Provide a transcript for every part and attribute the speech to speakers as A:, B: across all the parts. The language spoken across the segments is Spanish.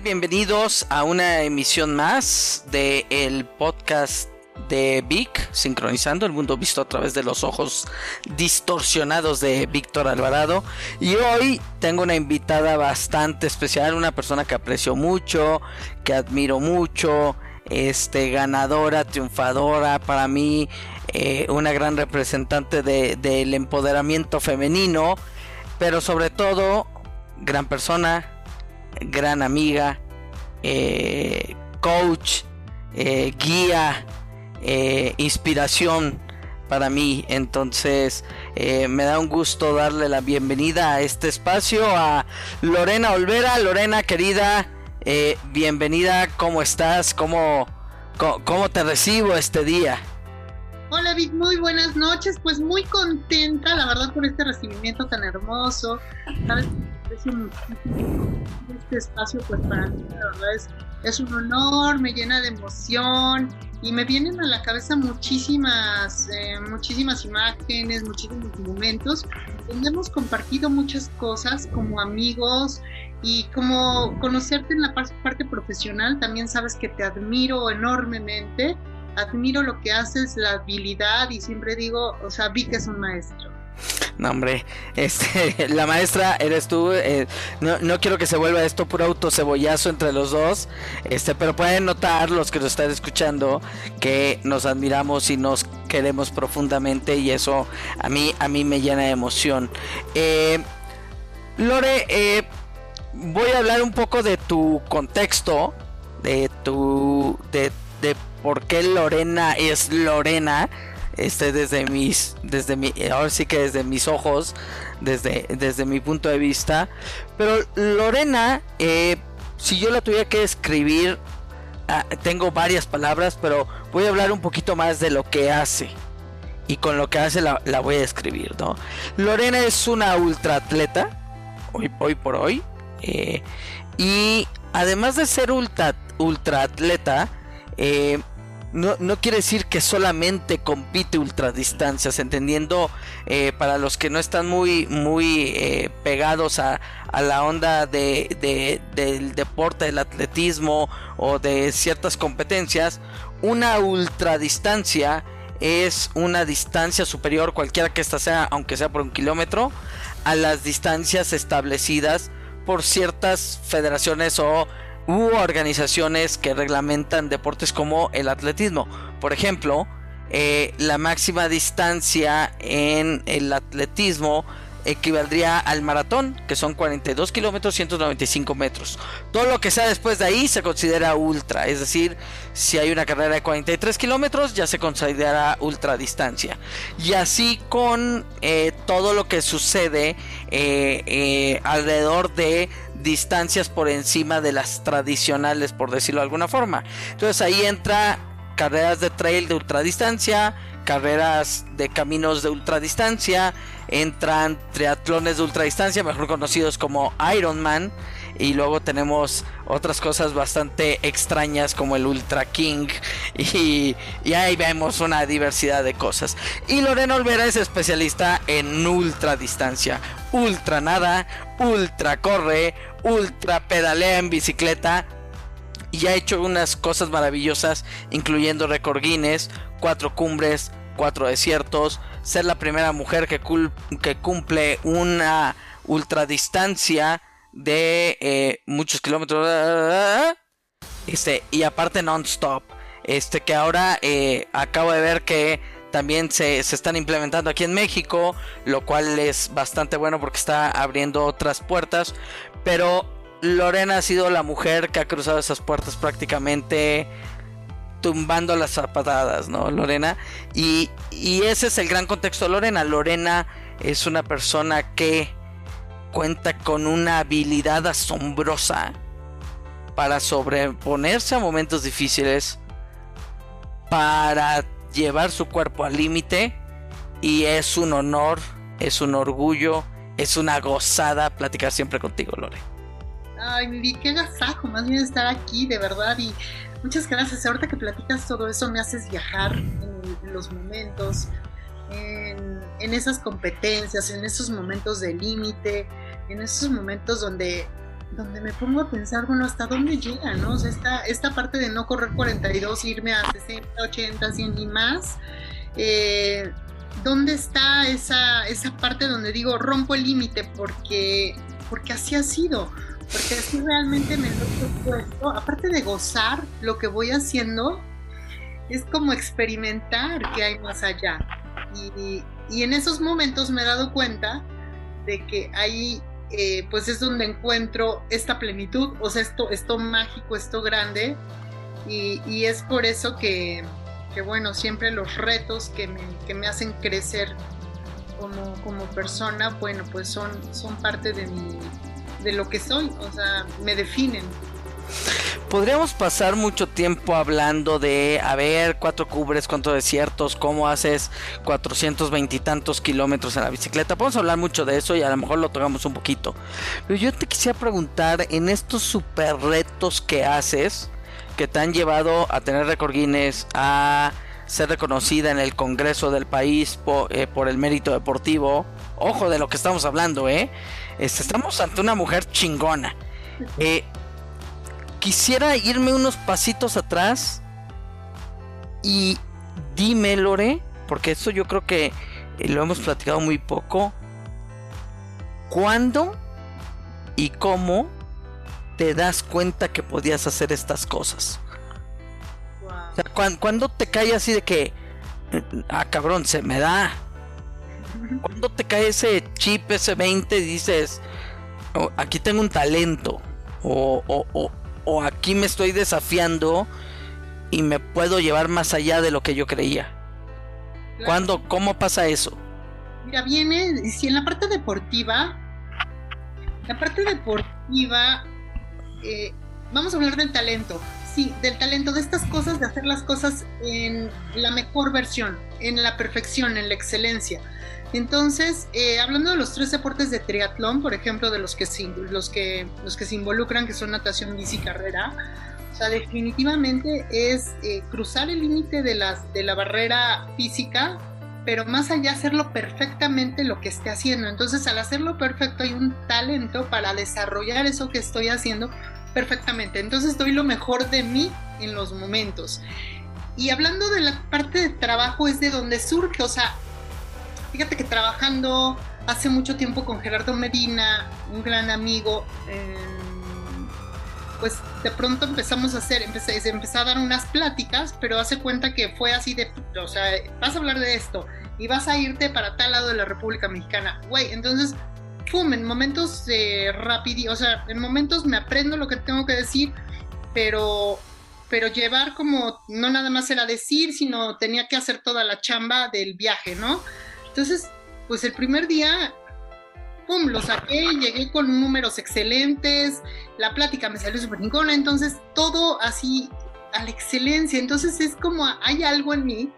A: Bienvenidos a una emisión más de el podcast de Vic, sincronizando el mundo visto a través de los ojos distorsionados de Víctor Alvarado. Y hoy tengo una invitada bastante especial, una persona que aprecio mucho, que admiro mucho, este ganadora, triunfadora, para mí eh, una gran representante del empoderamiento femenino, pero sobre todo gran persona, gran amiga, eh, coach, eh, guía, eh, inspiración para mí. Entonces me da un gusto darle la bienvenida a este espacio a Lorena Olvera. Lorena, querida, bienvenida. ¿Cómo estás? ¿Cómo, ¿Cómo, te recibo este día?
B: Hola Vic, muy buenas noches. Pues muy contenta, la verdad, por este recibimiento tan hermoso. Sabes, este espacio, pues para mí la verdad es, es un honor, me llena de emoción y me vienen a la cabeza muchísimas, eh, muchísimas imágenes, muchísimos momentos donde hemos compartido muchas cosas como amigos y como conocerte en la parte profesional, también sabes que te admiro enormemente, admiro lo que haces, la habilidad y siempre digo, o sea, vi que es un maestro.
A: No, hombre, este, la maestra eres tú. Eh, no, quiero que se vuelva esto puro autocebollazo entre los dos. Este, pero pueden notar los que nos están escuchando que nos admiramos y nos queremos profundamente y eso a mí, a mí me llena de emoción. Eh, Lore, eh, voy a hablar un poco de tu contexto, de tu, de, de por qué Lorena es Lorena este desde mis desde mi ahora sí que desde mis ojos desde desde mi punto de vista. Pero Lorena eh, si yo la tuviera que escribir ah, tengo varias palabras pero voy a hablar un poquito más de lo que hace. Y con lo que hace la, voy a escribir no Lorena es una ultra atleta hoy hoy por hoy eh, y además de ser ultra ultra atleta eh, no, no, quiere decir que solamente compite ultradistancias, entendiendo eh, para los que no están muy, muy eh, pegados a, a, la onda de, del deporte, del atletismo o de ciertas competencias, una ultradistancia es una distancia superior, cualquiera que ésta sea, aunque sea por un kilómetro, a las distancias establecidas por ciertas federaciones o Hubo organizaciones que reglamentan deportes como el atletismo. Por ejemplo, eh, la máxima distancia en el atletismo equivaldría al maratón, que son 42 kilómetros 195 metros. Todo lo que sea después de ahí se considera ultra, es decir, si hay una carrera de 43 kilómetros ya se considera ultra distancia. Y así con eh, todo lo que sucede eh, alrededor de distancias por encima de las tradicionales, por decirlo de alguna forma. Entonces ahí entra carreras de trail de ultradistancia, carreras de caminos de ultradistancia, entran triatlones de ultradistancia, mejor conocidos como Ironman, y luego tenemos otras cosas bastante extrañas como el Ultra King y, ahí vemos una diversidad de cosas. Y Lorena Olvera es especialista en ultra distancia, ultra nada, ultra corre, ultra pedalea en bicicleta y ha hecho unas cosas maravillosas incluyendo récord Guinness, cuatro cumbres, cuatro desiertos, ser la primera mujer que, cumple una ultradistancia de eh, muchos kilómetros. Este, y aparte non-stop. Este, que ahora eh, acabo de ver que también se, se, están implementando aquí en México, lo cual es bastante bueno porque está abriendo otras puertas. Pero Lorena ha sido la mujer que ha cruzado esas puertas prácticamente tumbando las zapatadas, ¿no, Lorena? Y, y ese es el gran contexto de Lorena. Lorena es una persona que cuenta con una habilidad asombrosa para sobreponerse a momentos difíciles, para llevar su cuerpo al límite y es un honor, es un orgullo, es una gozada platicar siempre contigo, Lore.
B: Ay, mi qué gasajo, más bien estar aquí, de verdad, y muchas gracias. Ahorita que platicas todo eso me haces viajar en los momentos, en, esas competencias, en esos momentos de límite, en esos momentos donde donde me pongo a pensar, bueno, ¿hasta dónde llega, no? O sea, esta, esta parte de no correr 42, irme a 60, 80, 100 y más, eh, ¿dónde está esa, esa parte donde digo, rompo el límite porque, porque así ha sido? Porque así realmente me lo he propuesto, aparte de gozar lo que voy haciendo, es como experimentar que hay más allá. Y, y en esos momentos me he dado cuenta de que ahí eh, pues es donde encuentro esta plenitud, o sea, esto, esto mágico, esto grande, y, y es por eso que, que, bueno, siempre los retos que me, que me hacen crecer como, como, persona, bueno, pues son, son parte de, mi, de lo que soy, o sea, me definen.
A: Podríamos pasar mucho tiempo hablando de, a ver, cuatro cubres, cuántos desiertos, cómo haces 420 y tantos kilómetros en la bicicleta. Podemos hablar mucho de eso y a lo mejor lo tocamos un poquito. Pero yo te quisiera preguntar, en estos super retos que haces, que te han llevado a tener récord Guinness, a ser reconocida en el Congreso del país por, eh, por el mérito deportivo. Ojo de lo que estamos hablando, ¿eh? Este, estamos ante una mujer chingona. Eh, quisiera irme unos pasitos atrás y dime, Lore, porque esto yo creo que lo hemos platicado muy poco. ¿Cuándo y cómo te das cuenta que podías hacer estas cosas? Wow. O sea, ¿cuándo, te cae así de que, ah, cabrón, se me da? ¿Cuándo te cae ese chip, ese 20 y dices, oh, aquí tengo un talento? O, o, o, o aquí me estoy desafiando y me puedo llevar más allá de lo que yo creía. Claro. ¿Cuándo, cómo pasa eso?
B: Mira, viene, si en la parte deportiva, la parte deportiva, eh, vamos a hablar del talento, sí, del talento, de estas cosas, de hacer las cosas en la mejor versión, en la perfección, en la excelencia. Entonces, eh, hablando de los tres deportes de triatlón, por ejemplo, de los que se, los que, los que se involucran, que son natación, bici y carrera, o sea, definitivamente es eh, cruzar el límite de, de la barrera física, pero más allá hacerlo perfectamente lo que esté haciendo. Entonces, al hacerlo perfecto hay un talento para desarrollar eso que estoy haciendo perfectamente. Entonces, doy lo mejor de mí en los momentos. Y hablando de la parte de trabajo es de donde surge, o sea, Fíjate que trabajando hace mucho tiempo con Gerardo Medina, un gran amigo, eh, pues de pronto empezamos a hacer, empecé, empecé a dar unas pláticas, pero hace cuenta que fue así de, o sea, vas a hablar de esto y vas a irte para tal lado de la República Mexicana. Güey, entonces, pum, en momentos eh, rápidos, o sea, en momentos me aprendo lo que tengo que decir, pero pero llevar como, no nada más era decir, sino tenía que hacer toda la chamba del viaje, ¿no? Entonces, pues el primer día, pum, lo saqué, llegué con números excelentes, la plática me salió súper ninguna, entonces todo así a la excelencia. Entonces es como hay algo en mí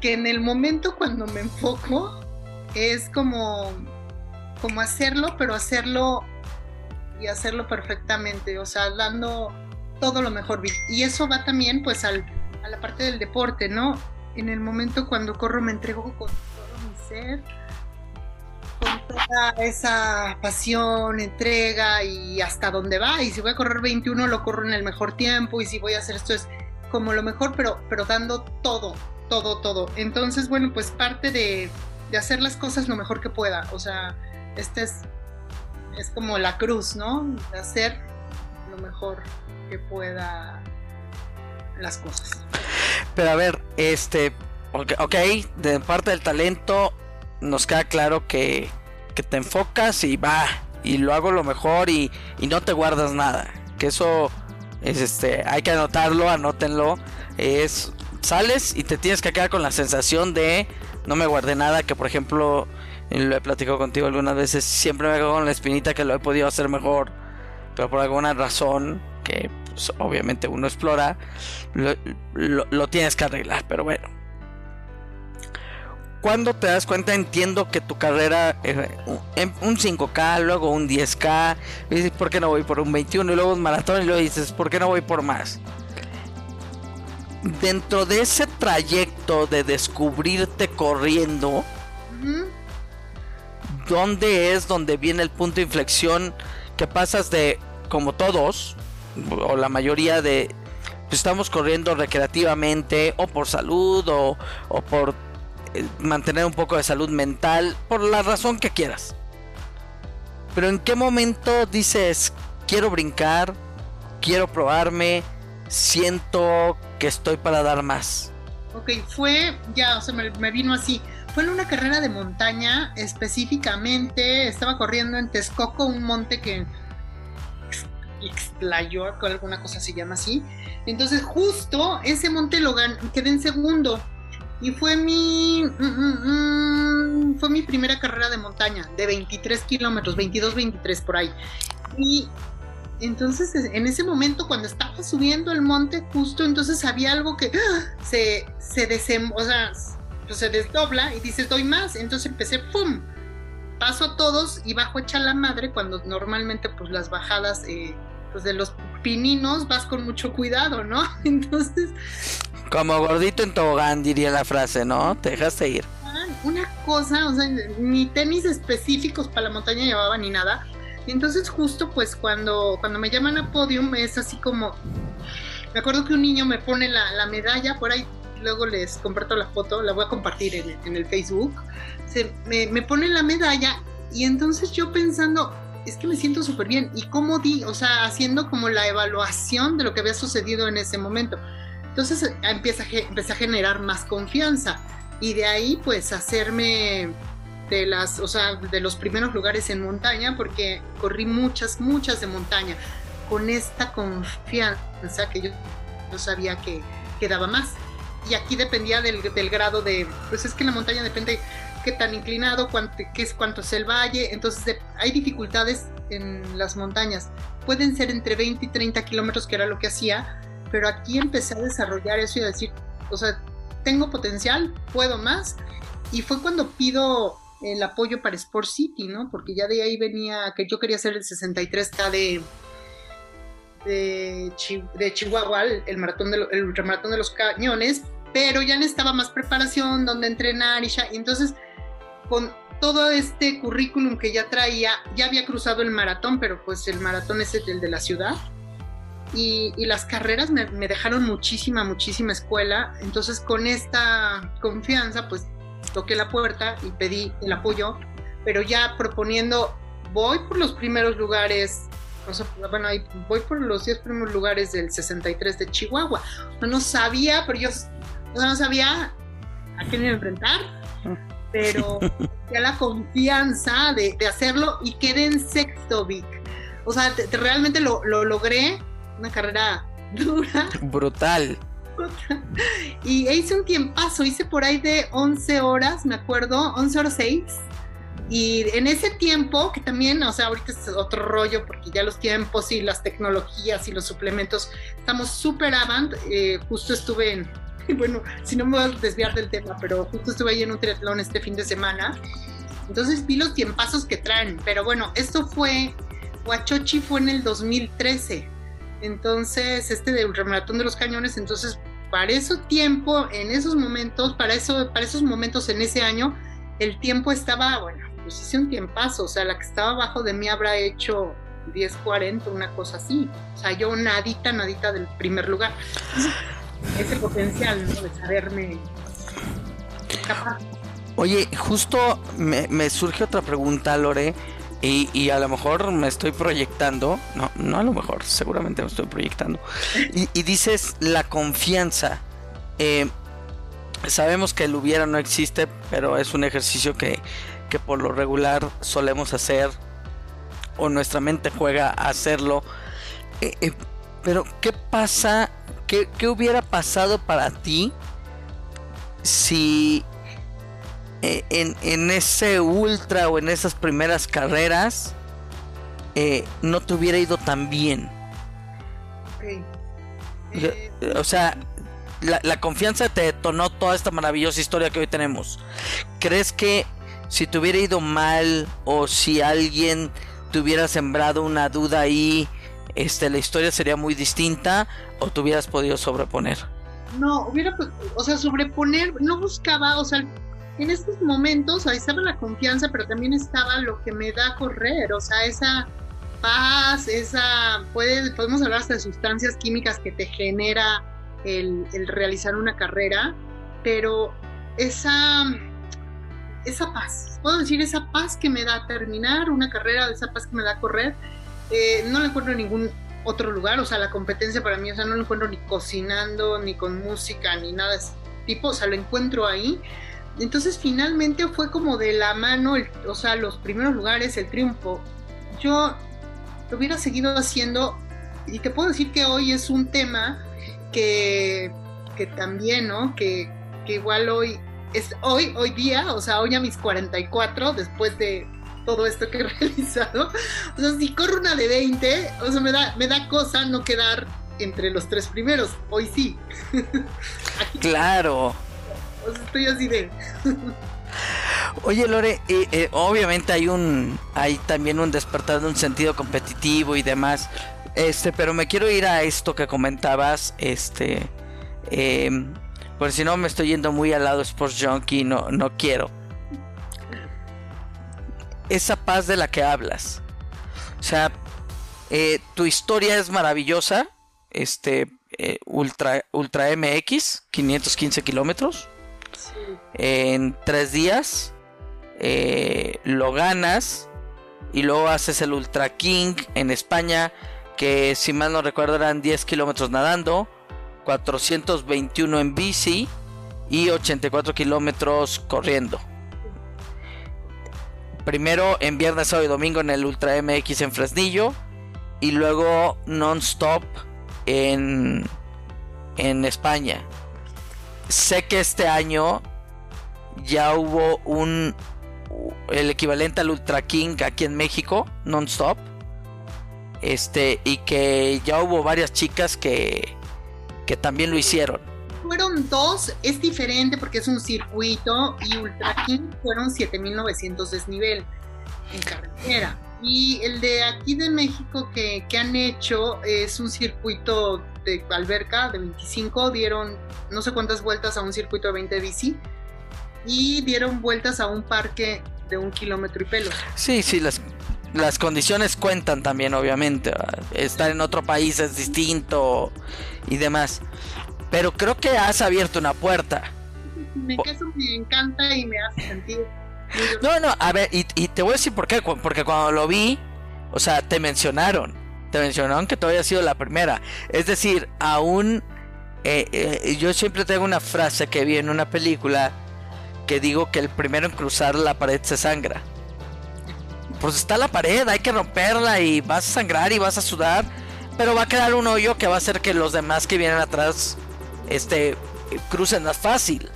B: que en el momento cuando me enfoco es como, como hacerlo, pero hacerlo y hacerlo perfectamente, o sea, dando todo lo mejor. Y eso va también pues al, a la parte del deporte, ¿no? En el momento cuando corro me entrego con con toda esa pasión, entrega y hasta dónde va. Y si voy a correr 21, lo corro en el mejor tiempo. Y si voy a hacer esto es como lo mejor, pero, pero dando todo, todo, todo. Entonces, bueno, pues parte de, de hacer las cosas lo mejor que pueda. O sea, este es, es como la cruz, ¿no? De hacer lo mejor que pueda las cosas.
A: Pero a ver, este, ok, de parte del talento nos queda claro que, que te enfocas y va, y lo hago lo mejor y, y, no te guardas nada. Que eso es este, hay que anotarlo, anótenlo. Es sales y te tienes que quedar con la sensación de no me guardé nada, que por ejemplo, lo he platicado contigo algunas veces, siempre me quedo con la espinita que lo he podido hacer mejor, pero por alguna razón que pues, obviamente uno explora, lo, lo, lo tienes que arreglar, pero bueno cuando te das cuenta, entiendo que tu carrera, eh, un 5K, luego un 10K, y dices, ¿por qué no voy por un 21? Y luego un maratón, y luego dices, ¿por qué no voy por más? Dentro de ese trayecto de descubrirte corriendo, uh -huh. ¿dónde es donde viene el punto de inflexión que pasas de como todos, o la mayoría de, pues, estamos corriendo recreativamente, o por salud, o, o por mantener un poco de salud mental, por la razón que quieras. Pero en qué momento dices, quiero brincar, quiero probarme, siento que estoy para dar más.
B: Ok, fue, ya, o sea, me, vino así. Fue en una carrera de montaña, específicamente estaba corriendo en Texcoco, un monte que explayó, alguna cosa se llama así. Entonces, justo ese monte lo quedé en segundo. Y fue mi, mm, mm, mm, fue mi primera carrera de montaña, de 23 kilómetros, 22, 23 por ahí. Y entonces, en ese momento, cuando estaba subiendo el monte, justo entonces había algo que ¡ah! se, se, o sea, pues se desdobla y dices, doy más. Entonces empecé, ¡pum! Paso a todos y bajo echa la madre cuando normalmente, pues las bajadas eh, pues, de los pininos vas con mucho cuidado, ¿no? Entonces.
A: Como gordito en tobogán, diría la frase, ¿no? Te dejaste ir.
B: Una cosa, o sea, ni tenis específicos para la montaña llevaba ni nada y entonces justo pues cuando, cuando me llaman a podium es así como, me acuerdo que un niño me pone la, medalla, por ahí luego les comparto la foto, la voy a compartir en, el Facebook, se, me, me pone la medalla y entonces yo pensando, es que me siento súper bien. ¿Y cómo di? O sea, haciendo como la evaluación de lo que había sucedido en ese momento. Entonces empieza, empecé a generar más confianza y de ahí pues hacerme de las, o sea, de los primeros lugares en montaña, porque corrí muchas, muchas de montaña, con esta confianza que yo, yo sabía que, quedaba más. Y aquí dependía del, del, grado de, pues es que en la montaña depende qué tan inclinado, cuánto, qué es, cuánto es el valle, entonces hay dificultades en las montañas. Pueden ser entre 20 y 30 kilómetros, que era lo que hacía, pero aquí empecé a desarrollar eso y a decir, o sea, tengo potencial, puedo más. Y fue cuando pido el apoyo para Sport City, ¿no? Porque ya de ahí venía que yo quería hacer el 63K de, de, Chihuahua, el, maratón de, el ultramaratón de los cañones, pero ya necesitaba más preparación, donde entrenar y ya. Y entonces, con todo este currículum que ya traía, ya había cruzado el maratón, pero pues el maratón es el de la ciudad. Y, las carreras me, me, dejaron muchísima, muchísima escuela. Entonces, con esta confianza, pues toqué la puerta y pedí el apoyo, pero ya proponiendo, voy por los primeros lugares, bueno, voy por los 10 primeros lugares del 63 de Chihuahua. No, sabía, pero yo no sabía a quién iba a enfrentar, pero ya la confianza de, hacerlo y quedé en sexto, Vic. O sea, realmente lo, lo logré, una carrera dura.
A: Brutal.
B: y hice un tiempazo, hice por ahí de 11 horas, me acuerdo, 11 horas 6. Y en ese tiempo, que también, o sea, ahorita es otro rollo, porque ya los tiempos y las tecnologías y los suplementos, estamos súper avant. Eh, justo estuve en, bueno, si no me voy a desviar del tema, pero justo estuve ahí en un triatlón este fin de semana. Entonces vi los tiempazos que traen, pero bueno, esto fue, Huachochi fue en el 2013. Entonces, este de Ultramaratón de los Cañones, entonces, para ese tiempo, en esos momentos, para, eso, para esos momentos en ese año, el tiempo estaba, bueno, pues hice un tiempazo, o sea, la que estaba abajo de mí habrá hecho 10.40, una cosa así. O sea, yo nadita, nadita del primer lugar. ese potencial, ¿no? De saberme capaz.
A: Oye, justo me, me surge otra pregunta, Lore. Y, a lo mejor me estoy proyectando, no, no a lo mejor, seguramente me estoy proyectando. Y, dices la confianza. Eh, sabemos que el hubiera no existe, pero es un ejercicio que, que por lo regular solemos hacer o nuestra mente juega a hacerlo. Eh, eh, pero, ¿qué pasa? ¿Qué, ¿Qué hubiera pasado para ti si eh, en, ese ultra o en esas primeras carreras eh, no te hubiera ido tan bien. o sea, la, confianza te detonó toda esta maravillosa historia que hoy tenemos. ¿Crees que si te hubiera ido mal o si alguien te hubiera sembrado una duda ahí, este, la historia sería muy distinta o te hubieras podido sobreponer?
B: No, hubiera, o sea, sobreponer, no buscaba, o sea, en estos momentos ahí estaba la confianza, pero también estaba lo que me da correr, o sea, esa paz, esa, puede, podemos hablar hasta de sustancias químicas que te genera el, el realizar una carrera, pero esa, esa paz, puedo decir esa paz que me da terminar una carrera, esa paz que me da correr, eh, no la encuentro en ningún otro lugar, o sea, la competencia para mí, o sea, no la encuentro ni cocinando, ni con música, ni nada de ese tipo, o sea, lo encuentro ahí. Entonces finalmente fue como de la mano, o sea, los primeros lugares, el triunfo. Yo lo hubiera seguido haciendo y te puedo decir que hoy es un tema que, que también, ¿no? Que, que igual hoy, es hoy, hoy día, o sea, hoy a mis 44, después de todo esto que he realizado, o sea, si corro una de 20, o sea, me da, me da cosa no quedar entre los tres primeros, hoy sí.
A: claro. Oye Lore, eh, eh, obviamente hay un, hay también un despertar de un sentido competitivo y demás, este, pero me quiero ir a esto que comentabas, este, eh, si no me estoy yendo muy al lado Sports Junkie, no, no quiero. Esa paz de la que hablas. O sea, eh, tu historia es maravillosa. Este, Ultra, Ultra MX, 515 kilómetros. En tres días eh, lo ganas. Y luego haces el Ultra King en España, que si mal no recuerdo eran 10 kilómetros nadando. 421 en bici y 84 kilómetros corriendo. Primero en viernes, sábado y domingo en el Ultra MX en Fresnillo y luego non-stop en, en España. Sé que este año ya hubo un el equivalente al Ultra King aquí en México, non-stop. Este, y que ya hubo varias chicas que, que también lo hicieron.
B: Fueron dos, es diferente porque es un circuito y Ultra King fueron 7900 desnivel en carretera. Y el de aquí de México que, que, han hecho es un circuito de alberca de 25, dieron no sé cuántas vueltas a un circuito de 20 bici y dieron vueltas a un parque de un kilómetro y pelo.
A: Sí, sí, las, las condiciones cuentan también, obviamente. Estar en otro país es distinto y demás. Pero creo que has abierto una puerta.
B: Me, eso me encanta y me hace sentir.
A: No, no, a ver, y, te voy a decir por qué. Porque cuando lo vi, o sea, te mencionaron. Te mencionaron que tú habías sido la primera. Es decir, aún. Eh, eh, yo siempre tengo una frase que vi en una película que digo que el primero en cruzar la pared se sangra. Pues está la pared, hay que romperla y vas a sangrar y vas a sudar pero va a quedar un hoyo que va a hacer que los demás que vienen atrás este crucen más fácil.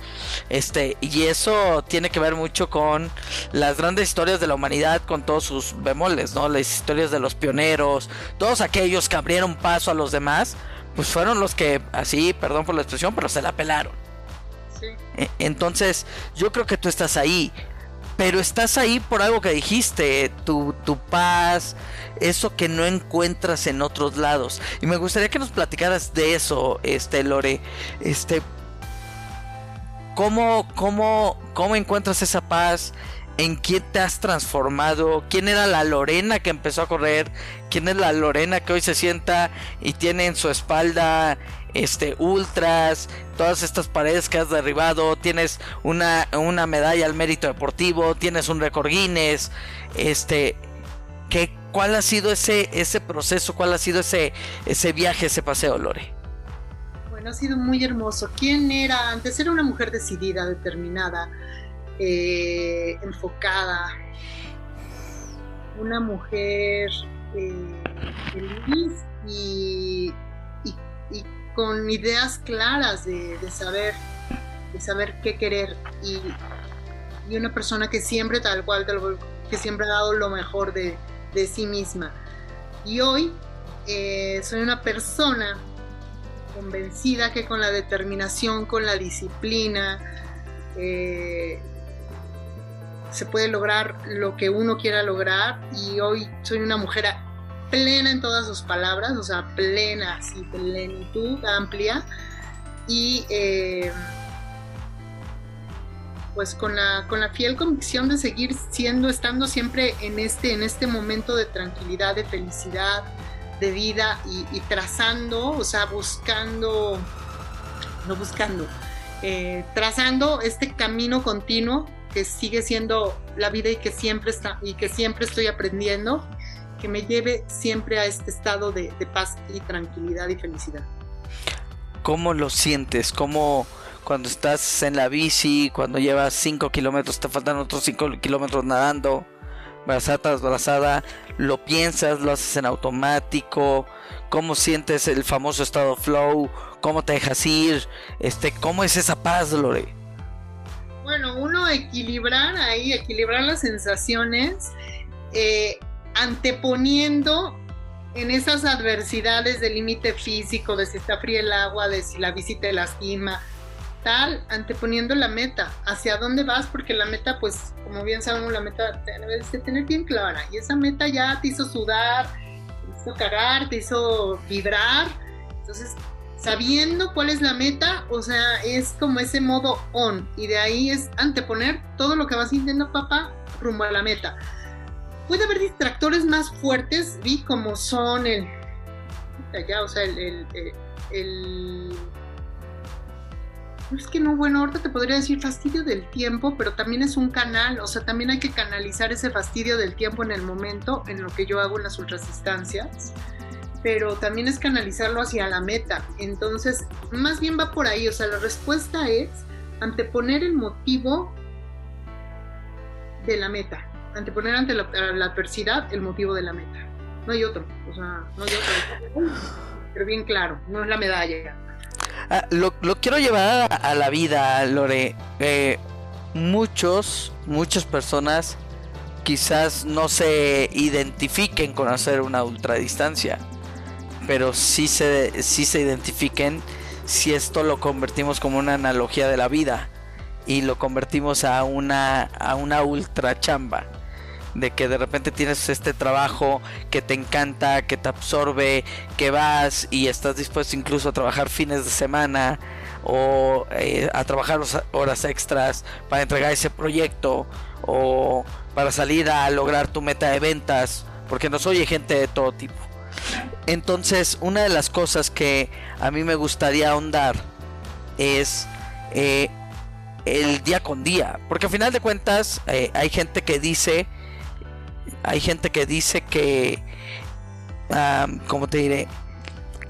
A: Este, y eso tiene que ver mucho con las grandes historias de la humanidad, con todos sus bemoles, ¿no? Las historias de los pioneros, todos aquellos que abrieron paso a los demás, pues fueron los que, así, perdón por la expresión, pero se la pelaron. Sí. E, entonces, yo creo que tú estás ahí pero estás ahí por algo que dijiste, tu, tu paz, eso que no encuentras en otros lados. Y me gustaría que nos platicaras de eso, este Lore, este ¿cómo, cómo, cómo encuentras esa paz? ¿En quién te has transformado? ¿Quién era la Lorena que empezó a correr? ¿Quién es la Lorena que hoy se sienta y tiene en su espalda este ultras, todas estas paredes que has derribado, tienes una, una medalla al mérito deportivo, tienes un récord Guinness, este ¿qué, ¿cuál ha sido ese, ese proceso? ¿Cuál ha sido ese, ese viaje, ese paseo, Lore?
B: Ha sido muy hermoso. ¿Quién era? Antes era una mujer decidida, determinada, eh, enfocada, una mujer eh, feliz y, con ideas claras de, saber, de saber qué querer y, una persona que siempre tal cual, que siempre ha dado lo mejor de, de sí misma. Y hoy eh, soy una persona convencida que con la determinación, con la disciplina, eh, se puede lograr lo que uno quiera lograr. Y hoy soy una mujer plena en todas sus palabras, o sea, plena, así, plenitud amplia. Y eh, pues con la, con la fiel convicción de seguir siendo, estando siempre en este, en este momento de tranquilidad, de felicidad, de vida y, trazando, o sea, buscando, no buscando, eh, trazando este camino continuo que sigue siendo la vida y que siempre está y que siempre estoy aprendiendo, que me lleve siempre a este estado de, de paz y tranquilidad y felicidad.
A: ¿Cómo lo sientes? ¿Cómo cuando estás en la bici, cuando llevas 5 kilómetros, te faltan otros 5 kilómetros nadando? Brazada lo piensas, lo haces en automático, cómo sientes el famoso estado flow, cómo te dejas ir, este, cómo es esa paz, Lore.
B: Bueno, uno equilibrar ahí, equilibrar las sensaciones, eh, anteponiendo en esas adversidades del límite físico, de si está fría el agua, de si la visita lastima, anteponiendo la meta, hacia dónde vas, porque la meta, pues, como bien sabemos, la meta debes de tener bien clara, y esa meta ya te hizo sudar, te hizo cagar, te hizo vibrar, entonces, sabiendo cuál es la meta, o sea, es como ese modo on, y de ahí es anteponer todo lo que vas sintiendo, papá, rumbo a la meta. Puede haber distractores más fuertes, vi como son el, ya, o sea, el es que no, bueno, ahorita te podría decir fastidio del tiempo, pero también es un canal, o sea, también hay que canalizar ese fastidio del tiempo en el momento, en lo que yo hago en las ultrasistancias, pero también es canalizarlo hacia la meta. Entonces, más bien va por ahí, o sea, la respuesta es anteponer el motivo de la meta, anteponer ante la, la adversidad el motivo de la meta. No hay otro, o sea, no hay otro. Pero bien claro, no es la medalla
A: Ah, lo, quiero llevar a, la vida, Lore. Eh, muchos, muchas personas quizás no se identifiquen con hacer una ultradistancia, pero sí se, sí se identifiquen si esto lo convertimos como una analogía de la vida y lo convertimos a una, a una ultra chamba de que de repente tienes este trabajo que te encanta, que te absorbe, que vas y estás dispuesto incluso a trabajar fines de semana o eh, a trabajar horas extras para entregar ese proyecto o para salir a lograr tu meta de ventas, porque nos oye gente de todo tipo. Entonces, una de las cosas que a mí me gustaría ahondar es eh, el día con día, porque al final de cuentas eh, hay gente que dice hay gente que dice que, como te diré?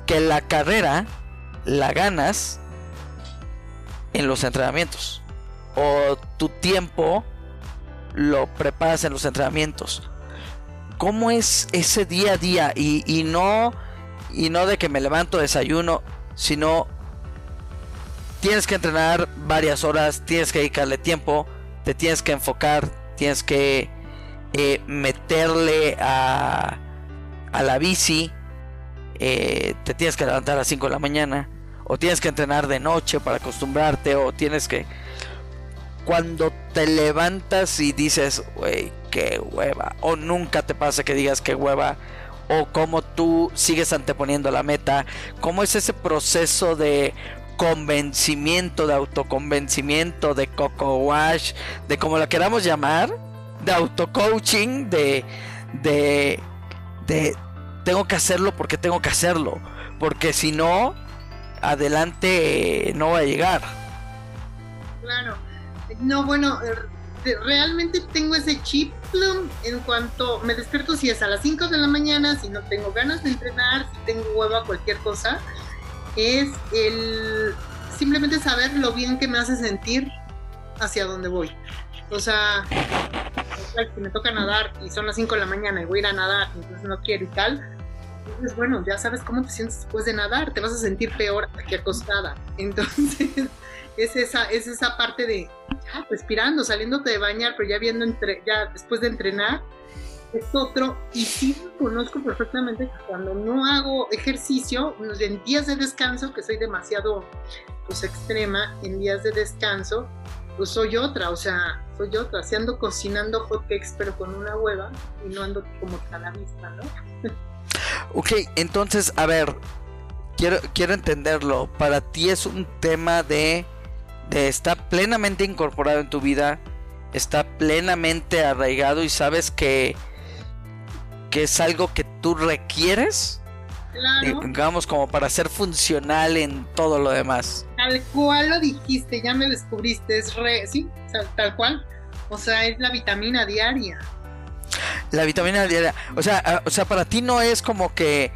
A: Que la carrera la ganas en los entrenamientos. O tu tiempo lo preparas en los entrenamientos. ¿Cómo es ese día a día? Y, y no, y no de que me levanto, desayuno, sino tienes que entrenar varias horas, tienes que dedicarle tiempo, te tienes que enfocar, tienes que eh, meterle a, a la bici, eh, te tienes que levantar a las 5 de la mañana, o tienes que entrenar de noche para acostumbrarte, o tienes que... Cuando te levantas y dices, wey, qué hueva, o nunca te pasa que digas qué hueva, o como tú sigues anteponiendo la meta, cómo es ese proceso de convencimiento, de autoconvencimiento, de coco wash, de como la queramos llamar, de auto-coaching, de, de, de tengo que hacerlo porque tengo que hacerlo, porque si no, adelante no va a llegar.
B: Claro, no, bueno, eh, realmente tengo ese chip en cuanto me despierto si es a las 5 de la mañana, si no tengo ganas de entrenar, si tengo hueva, cualquier cosa, es el simplemente saber lo bien que me hace sentir hacia dónde voy. O sea, si me toca nadar y son las 5 de la mañana y voy a ir a nadar, entonces no quiero y tal, entonces bueno, ya sabes cómo te sientes después de nadar, te vas a sentir peor que acostada. Entonces, es esa, es esa parte de ya, respirando, saliéndote de bañar, pero ya viendo entre, ya después de entrenar, es otro. Y sí conozco perfectamente que cuando no hago ejercicio, en días de descanso, que soy demasiado pues extrema, en días de descanso, pues soy otra, o sea, soy otra. Si ando cocinando hotcakes pero con una hueva y no ando como tan a vista, ¿no?
A: ok, entonces, a ver, quiero, quiero entenderlo. Para ti es un tema de está plenamente incorporado en tu vida, está plenamente arraigado y sabes que, que es algo que tú requieres,
B: Claro.
A: digamos, como para ser funcional en todo lo demás.
B: Tal cual lo dijiste, ya me descubriste, es re, sí, o sea, tal cual. O sea, es la vitamina diaria.
A: La vitamina diaria, o sea, ah, o sea, para ti no es como que,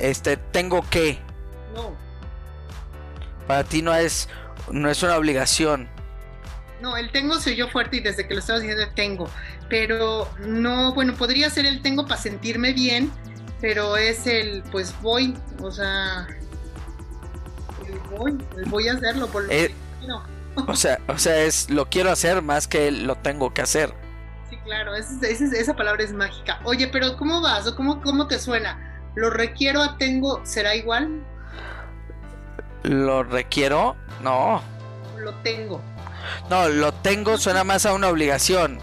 A: este, tengo que,
B: No,
A: para ti no es, no es una obligación.
B: no, el tengo se oyó fuerte y desde que lo estabas diciendo tengo. Pero no, bueno, podría ser el tengo para sentirme bien, pero es el pues voy, o sea, voy, voy a hacerlo por lo
A: Eh,
B: que quiero.
A: O sea, o sea, es lo quiero hacer más que lo tengo que hacer.
B: Sí, claro, esa palabra es mágica. Oye, pero ¿cómo vas? ¿O cómo, cómo te suena? ¿Lo requiero a tengo? ¿Será igual?
A: ¿Lo requiero? No.
B: Lo tengo.
A: No, lo tengo suena más a una obligación.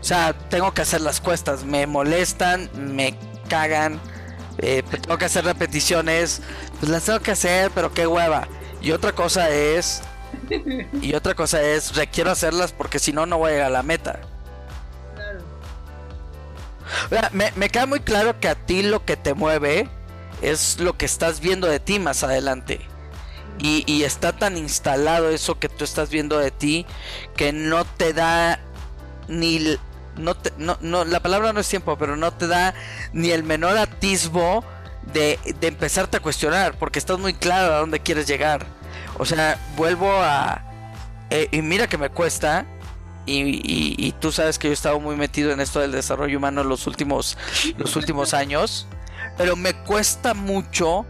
A: O sea, tengo que hacer las cuestas. Me molestan, me cagan. Eh, pues tengo que hacer repeticiones. Pues las tengo que hacer, pero qué hueva. Y otra cosa es. Y otra cosa es, requiero hacerlas porque si no, no voy a llegar a la meta.
B: Claro.
A: O sea, me, me queda muy claro que a ti lo que te mueve es lo que estás viendo de ti más adelante. Y, y está tan instalado eso que tú estás viendo de ti que no te da ni no te- no, no, la palabra no es tiempo, pero no te da ni el menor atisbo de, de empezarte a cuestionar, porque estás muy claro a dónde quieres llegar. O sea, vuelvo a... eh, y mira que me cuesta, y, y- y tú sabes que yo he estado muy metido en esto del desarrollo humano los últimos, los últimos años, pero me cuesta mucho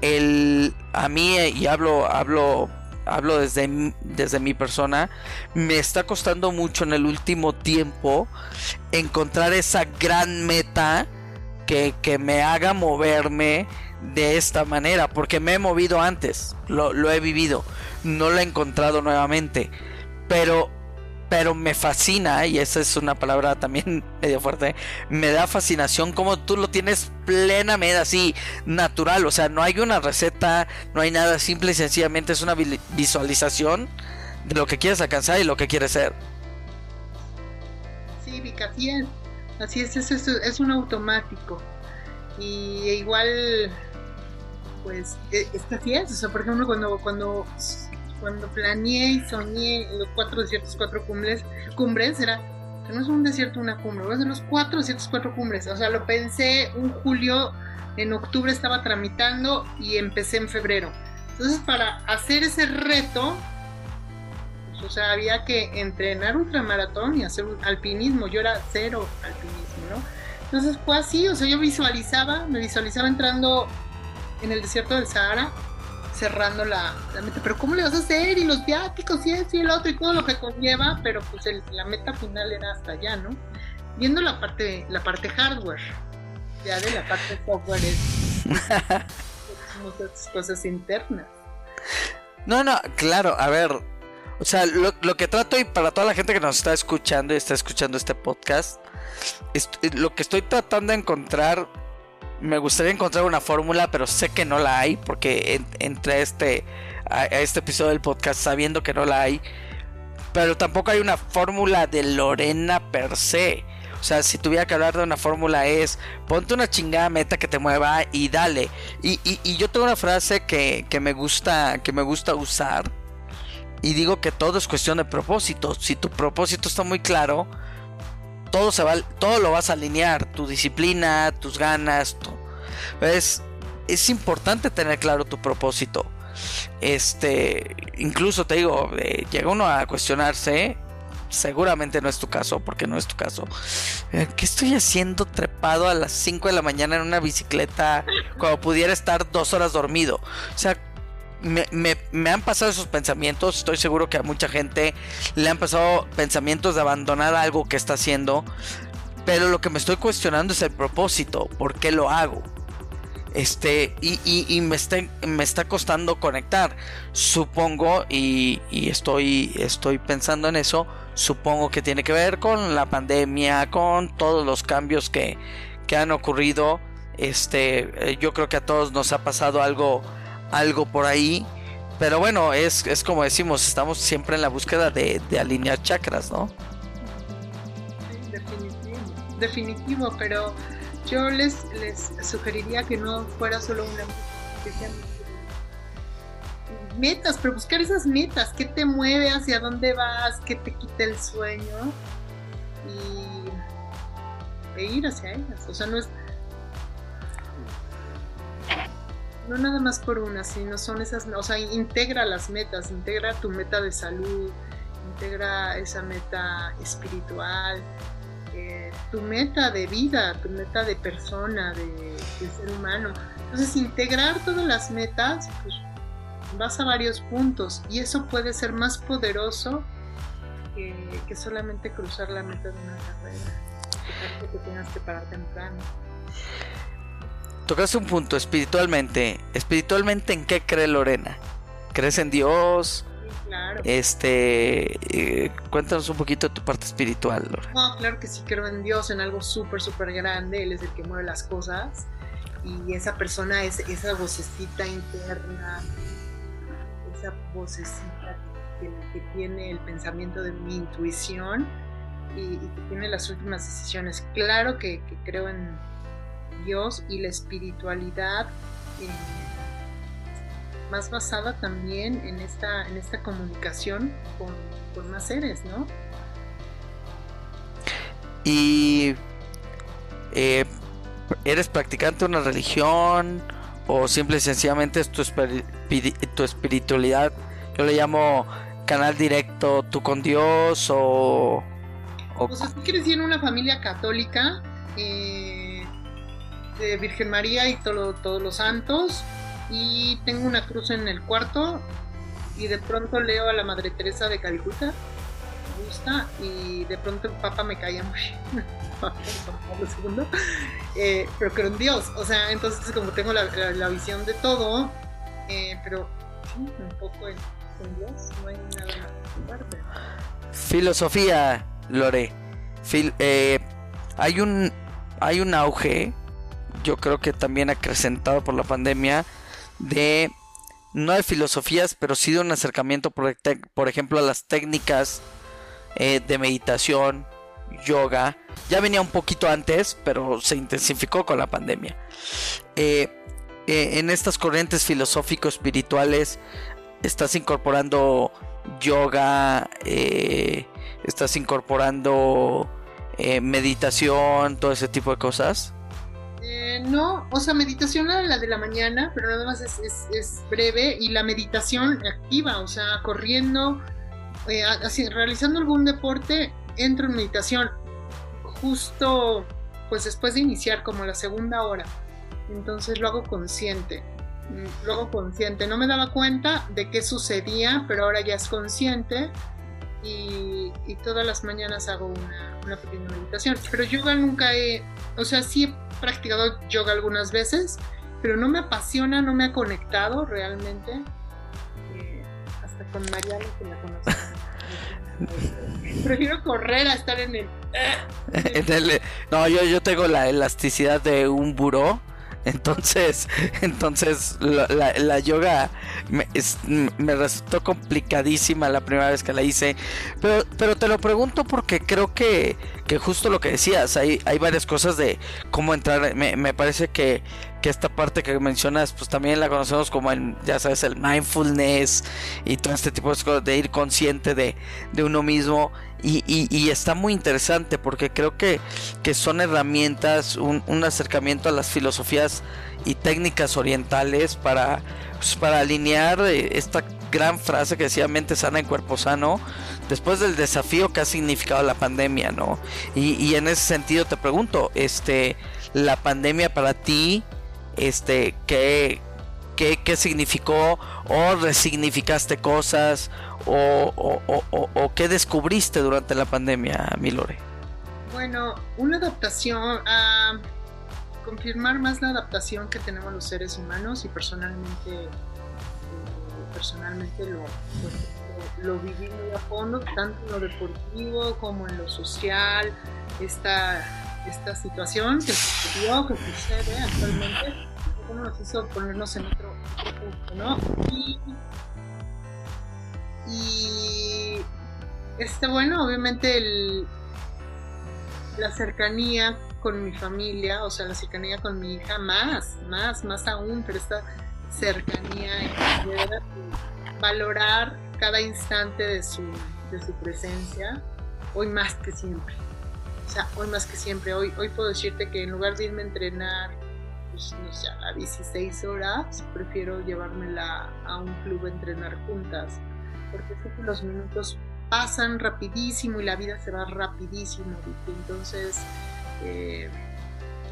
A: el... A mí, eh, y hablo, hablo, hablo desde, desde mi persona, me está costando mucho en el último tiempo encontrar esa gran meta que, que me haga moverme de esta manera, porque me he movido antes, lo, lo he vivido, no lo he encontrado nuevamente, pero, pero me fascina, y esa es una palabra también medio fuerte, me da fascinación como tú lo tienes plenamente así, natural, o sea, no hay una receta, no hay nada, simple y sencillamente es una vi- visualización de lo que quieres alcanzar y lo que quieres ser.
B: Sí, Vika, así es. Así es, es, un automático. Y igual, pues, e- es que así. O sea, por ejemplo, cuando, cuando, cuando planeé y soñé los cuatro desiertos, cuatro cumbres, cumbres era, que no es un desierto, una cumbre, voy los cuatro desiertos, cuatro cumbres. O sea, lo pensé un julio, en octubre estaba tramitando y empecé en febrero. Entonces, para hacer ese reto, pues, o sea, había que entrenar ultramaratón y hacer un alpinismo. Yo era cero alpinismo, ¿no? Entonces fue así, o sea, yo visualizaba, me visualizaba entrando en el desierto del Sahara, cerrando la, la meta. Pero ¿cómo le vas a hacer? Y los viáticos y esto y el otro y todo lo que conlleva, pero pues el- la meta final era hasta allá, ¿no? Viendo la parte, la parte hardware, ya de la parte software es muchas cosas internas.
A: No, no, claro, a ver. O sea, lo, lo que trato y para toda la gente que nos está escuchando y está escuchando este podcast, lo que estoy tratando de encontrar, me gustaría encontrar una fórmula, pero sé que no la hay, porque en- entré este, a, a este episodio del podcast sabiendo que no la hay, pero tampoco hay una fórmula de Lorena per se. O sea, si tuviera que hablar de una fórmula es, ponte una chingada meta que te mueva y dale. Y, y- y yo tengo una frase que, que me gusta, que me gusta usar. Y digo que todo es cuestión de propósito. Si tu propósito está muy claro, todo se va, todo lo vas a alinear. Tu disciplina, tus ganas, tu- es, es importante tener claro tu propósito. Este, incluso te digo, eh, llega uno a cuestionarse. Seguramente no es tu caso, porque no es tu caso. Eh, ¿Qué estoy haciendo trepado a las 5 de la mañana en una bicicleta cuando pudiera estar dos horas dormido? O sea, me, me- me han pasado esos pensamientos. Estoy seguro que a mucha gente le han pasado pensamientos de abandonar algo que está haciendo. Pero lo que me estoy cuestionando es el propósito. ¿Por qué lo hago? Este, y, y- me, está, me está costando conectar. Supongo, y, y estoy, estoy pensando en eso. Supongo que tiene que ver con la pandemia, con todos los cambios que, que han ocurrido. Este, eh, yo creo que a todos nos ha pasado algo, algo por ahí. pero bueno, es, es como decimos, estamos siempre en la búsqueda de, alinear chakras, ¿no?
B: Definitivo, pero yo les, les sugeriría que no fuera solo una que sean metas, pero buscar esas metas, qué te mueve, hacia dónde vas, qué te quita el sueño y e ir hacia ellas. O sea, no es no nada más por una, sino son esas, o sea, integra las metas, integra tu meta de salud, integra esa meta espiritual, eh, tu meta de vida, tu meta de persona, de, ser humano. Entonces, integrar todas las metas, pues vas a varios puntos y eso puede ser más poderoso que, solamente cruzar la meta de una carrera, que tengas que parar temprano
A: tocaste un punto espiritualmente. Espiritualmente, ¿en qué cree Lorena? ¿Crees en Dios?
B: Claro.
A: Este, eh, cuéntanos un poquito de tu parte espiritual,
B: Lorena. No, claro que sí creo en Dios, en algo súper, súper grande. Él es el que mueve las cosas. Y esa persona es esa vocecita interna, esa vocecita que, que tiene el pensamiento de mi intuición y, que tiene las últimas decisiones. Claro que creo en, Dios y la espiritualidad eh, más basada también en esta, en esta comunicación con, más seres, ¿no?
A: Y eh, eres practicante de una religión o simple y sencillamente es tu, tu espiritualidad, yo le llamo canal directo, tú con Dios o...
B: o... Pues es que crecí en una familia católica. Eh, de Virgen María y todos los santos. Y tengo una cruz en el cuarto. Y de pronto leo a la Madre Teresa de Calcuta. Me gusta. Y de pronto el Papa me caía muy. eh, pero creo en Dios. O sea, entonces como tengo la, visión de todo. Eh, pero un poco en, Dios. No hay nada
A: Filosofía, Lore. Eh, hay un hay un auge yo creo que también acrecentado por la pandemia, de no de filosofías, pero sí de un acercamiento, por, ejemplo, a las técnicas eh, de meditación, yoga. Ya venía un poquito antes, pero se intensificó con la pandemia. Eh, eh, en estas corrientes filosófico-espirituales estás incorporando yoga, estás incorporando meditación, todo ese tipo de cosas.
B: Eh, no, o sea, meditación la de la mañana, pero nada más es, breve y la meditación activa, o sea, corriendo, eh, así, realizando algún deporte, entro en meditación justo pues después de iniciar como la segunda hora. Entonces lo hago consciente, mm, lo hago consciente. No me daba cuenta de qué sucedía, pero ahora ya es consciente y, todas las mañanas hago una, una, pequeña meditación. Pero yoga nunca he, o sea, sí he practicado yoga algunas veces, pero no me apasiona, no me ha conectado realmente. Eh, hasta con Mariana que la conozco. Prefiero correr a estar en el...
A: no, yo, yo tengo la elasticidad de un buró entonces, entonces la, yoga me, me, resultó complicadísima la primera vez que la hice. Pero, pero te lo pregunto porque creo que, que justo lo que decías, hay, hay varias cosas de cómo entrar. Me, me parece que, que esta parte que mencionas, pues también la conocemos como el, ya sabes, el mindfulness y todo este tipo de cosas, de ir consciente de, de uno mismo. Y, está muy interesante porque creo que, son herramientas, un, acercamiento a las filosofías y técnicas orientales para, pues, para alinear eh, esta gran frase que decía mente sana en cuerpo sano, después del desafío que ha significado la pandemia, ¿no? Y, en ese sentido te pregunto, este, la pandemia para ti, este, ¿qué, qué, qué significó? ¿O resignificaste cosas? O, o, qué descubriste durante la pandemia, Milore?
B: Bueno, una adaptación a confirmar más la adaptación que tenemos los seres humanos y personalmente personalmente lo, lo, viví muy a fondo, tanto en lo deportivo como en lo social, esta, esta situación que sucedió, que sucede actualmente, cómo nos hizo ponernos en otro, punto, ¿no? Y este, bueno, obviamente el, la cercanía con mi familia, o sea, la cercanía con mi hija, más, más, más aún, pero esta cercanía y valorar cada instante de su, de su presencia, hoy más que siempre. O sea, hoy más que siempre, hoy, hoy puedo decirte que en lugar de irme a entrenar, pues, a 16 horas, prefiero llevármela a un club a entrenar juntas, porque sé que los minutos pasan rapidísimo y la vida se va rapidísimo, Entonces, eh,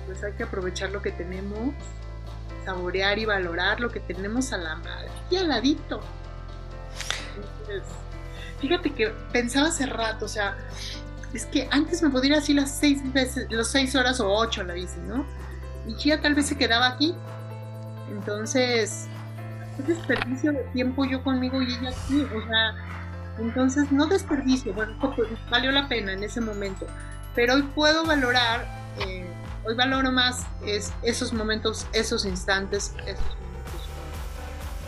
B: pues hay que aprovechar lo que tenemos, saborear y valorar lo que tenemos a la madre y al ladito. fíjate que pensaba hace rato, o sea, es que antes me podía ir así las seis veces, los seis horas o ocho la bici, ¿no? Y ya tal vez se quedaba aquí. Entonces, es desperdicio de tiempo yo conmigo y ella aquí, o sea, entonces, no desperdicio, bueno, valió la pena en ese momento, pero hoy puedo valorar, eh, hoy valoro más es, esos momentos, esos instantes, esos momentos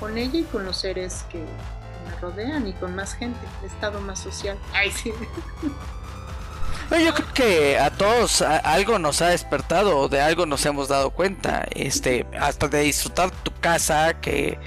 B: con, ella y con los seres que me rodean y con más gente, estado más social. Ay, sí.
A: yo creo que a todos algo nos ha despertado, de algo nos hemos dado cuenta, este, hasta de disfrutar tu casa, que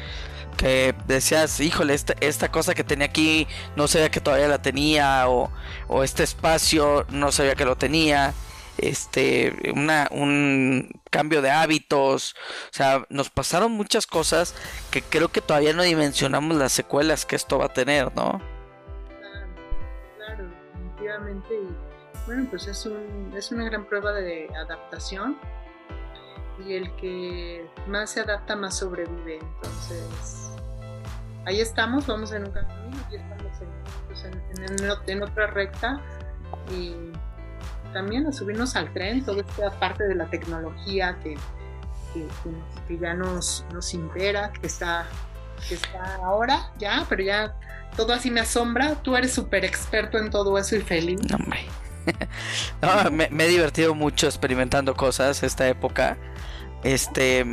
A: que decías, híjole, esta, esta cosa que tenía aquí no sabía que todavía la tenía, o, o este espacio no sabía que lo tenía, este, una, un cambio de hábitos, o sea, nos pasaron muchas cosas que creo que todavía no dimensionamos las secuelas que esto va a tener, ¿no?
B: Claro, claro, definitivamente, bueno, pues es, un, es una gran prueba de adaptación y el que más se adapta más sobrevive. Entonces, ahí estamos, vamos en un camino, y estamos pues, en, otra recta y también a subirnos al tren, toda esta parte de la tecnología que, que, ya nos, nos impera, que está, que está ahora ya, pero ya todo así me asombra. Tú eres súper experto en todo eso y feliz.
A: No, no, me, me, he divertido mucho experimentando cosas esta época. Este,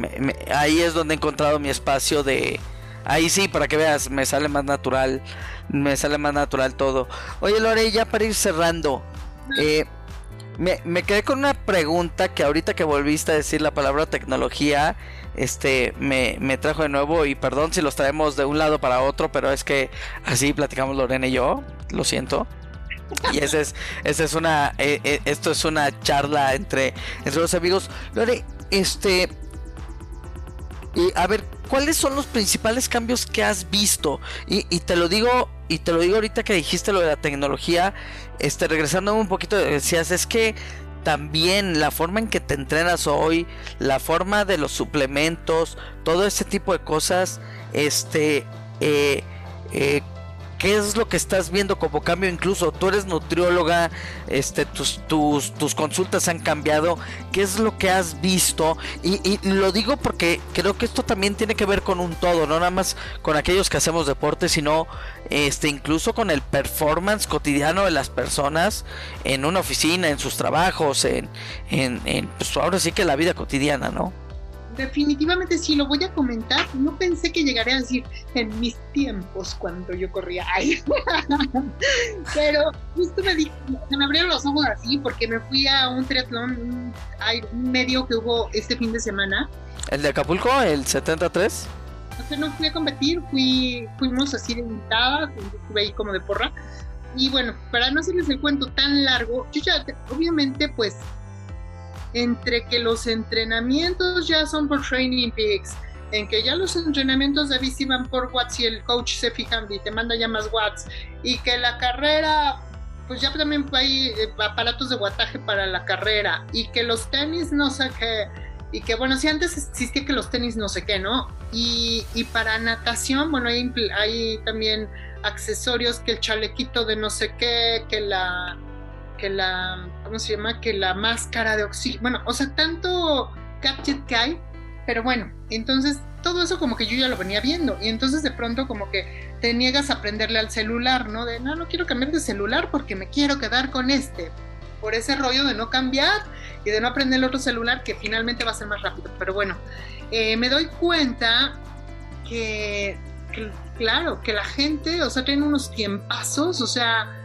A: ahí es donde he encontrado mi espacio de... Ahí sí, para que veas, me sale más natural, me sale más natural todo. Oye Lore, ya para ir cerrando, eh, me, me, quedé con una pregunta que ahorita que volviste a decir la palabra tecnología, este, me, me, trajo de nuevo y perdón si los traemos de un lado para otro, pero es que así platicamos Lorena y yo, lo siento. Y ese es, esa es una, eh, eh, esto es una charla entre, entre los amigos. Lore, este. Y a ver, ¿cuáles son los principales cambios que has visto? Y, te lo digo, y te lo digo ahorita que dijiste lo de la tecnología. Este, regresando un poquito, decías, es que también la forma en que te entrenas hoy, la forma de los suplementos, todo ese tipo de cosas, este, eh, eh, ¿Qué es lo que estás viendo como cambio? Incluso tú eres nutrióloga, este, tus, tus, tus consultas han cambiado. ¿Qué es lo que has visto? Y, lo digo porque creo que esto también tiene que ver con un todo, no nada más con aquellos que hacemos deporte, sino este, incluso con el performance cotidiano de las personas en una oficina, en sus trabajos, en, en, en pues ahora sí que la vida cotidiana, ¿no?
B: Definitivamente sí lo voy a comentar. No pensé que llegaría a decir en mis tiempos cuando yo corría. Ay. Pero justo me, di, se me abrieron los ojos así porque me fui a un triatlón un medio que hubo este fin de semana.
A: ¿El de Acapulco? ¿El 73?
B: O sea, no fui a competir, fui, fuimos así de invitadas, estuve ahí como de porra. Y bueno, para no hacerles el cuento tan largo, yo ya, obviamente, pues entre que los entrenamientos ya son por Training Peaks, en que ya los entrenamientos de bici van por watts y el coach se fija y te manda ya más watts, y que la carrera, pues ya también hay eh, aparatos de wattaje para la carrera, y que los tenis no sé qué, y que bueno, si antes existía que los tenis no sé qué, ¿no? Y, y para natación, bueno, hay, hay también accesorios que el chalequito de no sé qué, que la que la, ¿cómo se llama? Que la máscara de oxígeno, bueno, o sea, tanto gadget que hay, pero bueno, entonces todo eso como que yo ya lo venía viendo y entonces de pronto como que te niegas a aprenderle al celular, ¿no? De, no, no quiero cambiar de celular porque me quiero quedar con este, por ese rollo de no cambiar y de no aprender el otro celular que finalmente va a ser más rápido, pero bueno, eh, me doy cuenta que, claro, que la gente, o sea, tiene unos tiempazos, o sea,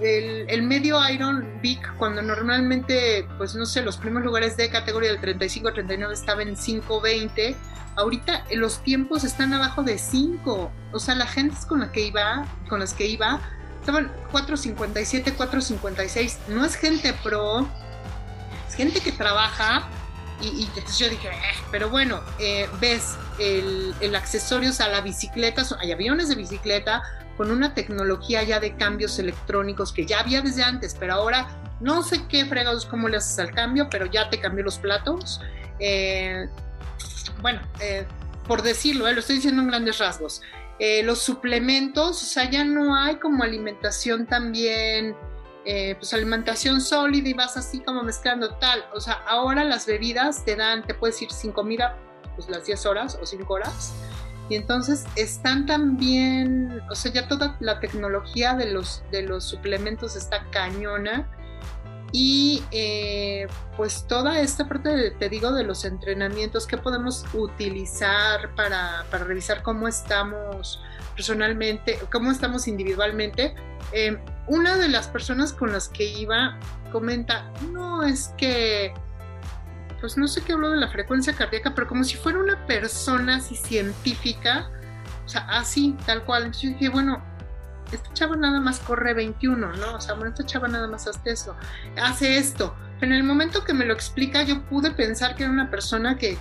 B: el, medio Iron Big, cuando normalmente, pues no sé, los primeros lugares de categoría del 35 al 39 estaban en 5.20, ahorita los tiempos están abajo de 5. O sea, la gente con la que iba, con las que iba, estaban 4.57, 4.56. No es gente pro, es gente que trabaja. Y, entonces yo dije, eh, pero bueno, eh, ves el, el accesorios a la bicicleta, hay aviones de bicicleta, con una tecnología ya de cambios electrónicos que ya había desde antes, pero ahora no sé qué fregados cómo le haces al cambio, pero ya te cambió los platos. Eh, bueno, eh, por decirlo, eh, lo estoy diciendo en grandes rasgos. los suplementos, o sea, ya no hay como alimentación también, pues alimentación sólida y vas así como mezclando tal. O sea, ahora las bebidas te dan, te puedes ir sin comida, pues las 10 horas o 5 horas y entonces están también, o sea, ya toda la tecnología de los, de los suplementos está cañona. Y eh, pues toda esta parte, te digo, de los entrenamientos que podemos utilizar para, para revisar cómo estamos personalmente, cómo estamos individualmente. Eh, una de las personas con las que iba comenta, no es que pues no sé qué habló de la frecuencia cardíaca, pero como si fuera una persona así científica, o sea, así, tal cual. Entonces yo dije, bueno, esta chava nada más corre 21, ¿no? O sea, bueno, esta chava nada más hace eso, hace esto. Pero en el momento que me lo explica, yo pude pensar que era una persona que